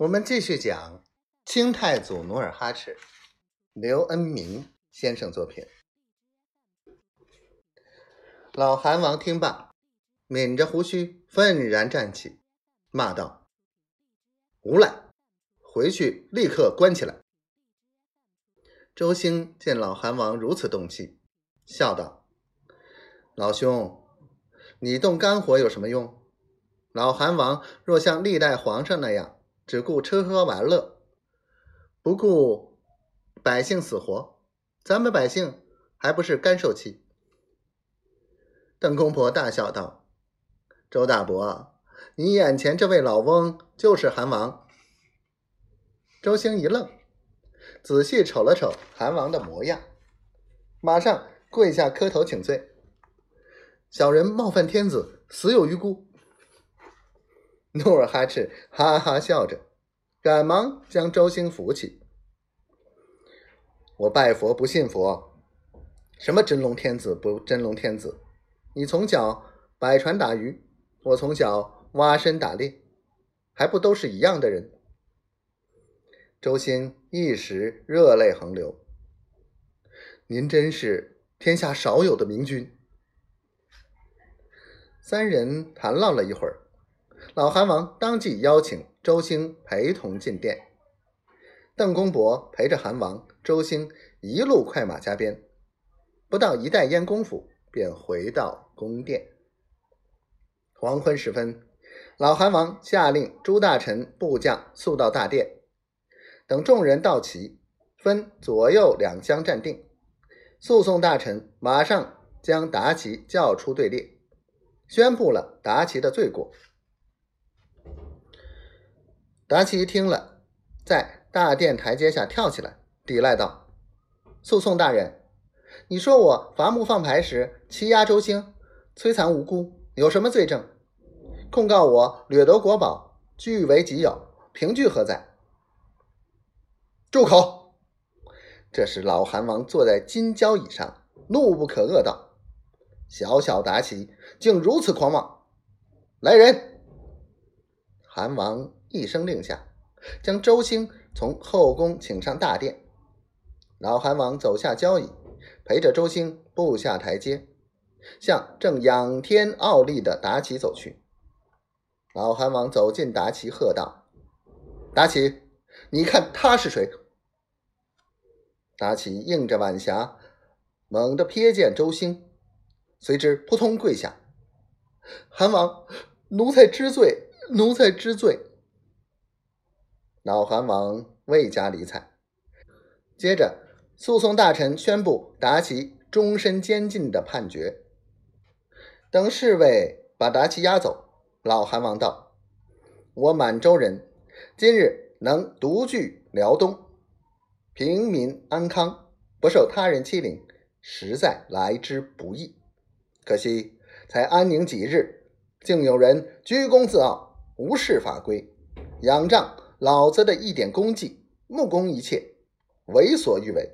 我们继续讲清太祖努尔哈赤，刘恩明先生作品。老韩王听罢，抿着胡须，愤然站起，骂道：“无赖，回去立刻关起来！”周兴见老韩王如此动气，笑道：“老兄，你动肝火有什么用？老韩王若像历代皇上那样，只顾吃喝玩乐，不顾百姓死活，咱们百姓还不是干受气？”邓公婆大笑道：“周大伯，你眼前这位老翁就是韩王。”周兴一愣。仔细瞅了瞅韩王的模样，马上跪下磕头请罪。小人冒犯天子，死有余辜。努尔哈赤哈哈笑着，赶忙将周兴扶起。我拜佛不信佛，什么真龙天子不真龙天子？你从小摆船打鱼，我从小挖参打猎，还不都是一样的人？周兴一时热泪横流。您真是天下少有的明君。三人谈唠了一会儿，老韩王当即邀请周兴陪同进殿。邓公伯陪着韩王、周兴一路快马加鞭，不到一袋烟功夫，便回到宫殿。黄昏时分，老韩王下令诸大臣部将速到大殿。等众人到齐，分左右两厢站定。诉讼大臣马上将达奇叫出队列，宣布了达奇的罪过。达奇听了，在大殿台阶下跳起来，抵赖道：“诉讼大人，你说我伐木放牌时欺压周兴，摧残无辜，有什么罪证？控告我掠夺国宝，据为己有，凭据何在？”住口！这时，老韩王坐在金交椅上，怒不可遏道：“小小达奇竟如此狂妄！来人！”韩王一声令下，将周兴从后宫请上大殿。老韩王走下交椅，陪着周兴步下台阶，向正仰天傲立的达奇走去。老韩王走近达奇，喝道：“达奇，你看他是谁？”达奇应着晚霞，猛地瞥见周兴，随之扑通跪下：“韩王，奴才知罪，奴才知罪。”老韩王未加理睬。接着，诉讼大臣宣布达奇终身监禁的判决。等侍卫把达奇押走，老韩王道：“我满洲人今日能独据辽东。”平民安康，不受他人欺凌，实在来之不易。可惜才安宁几日，竟有人居功自傲，无视法规，仰仗老子的一点功绩，目空一切，为所欲为。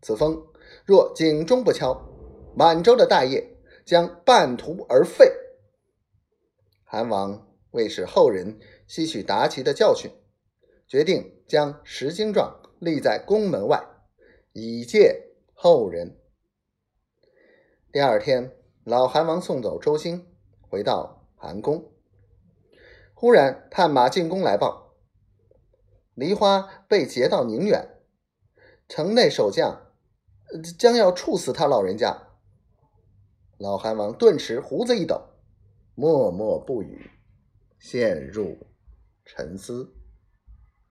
此风若警钟不敲，满洲的大业将半途而废。韩王为使后人吸取达奇的教训，决定将石经状。立在宫门外，以戒后人。第二天，老韩王送走周兴，回到韩宫。忽然，探马进宫来报：梨花被劫到宁远，城内守将将要处死他老人家。老韩王顿时胡子一抖，默默不语，陷入沉思。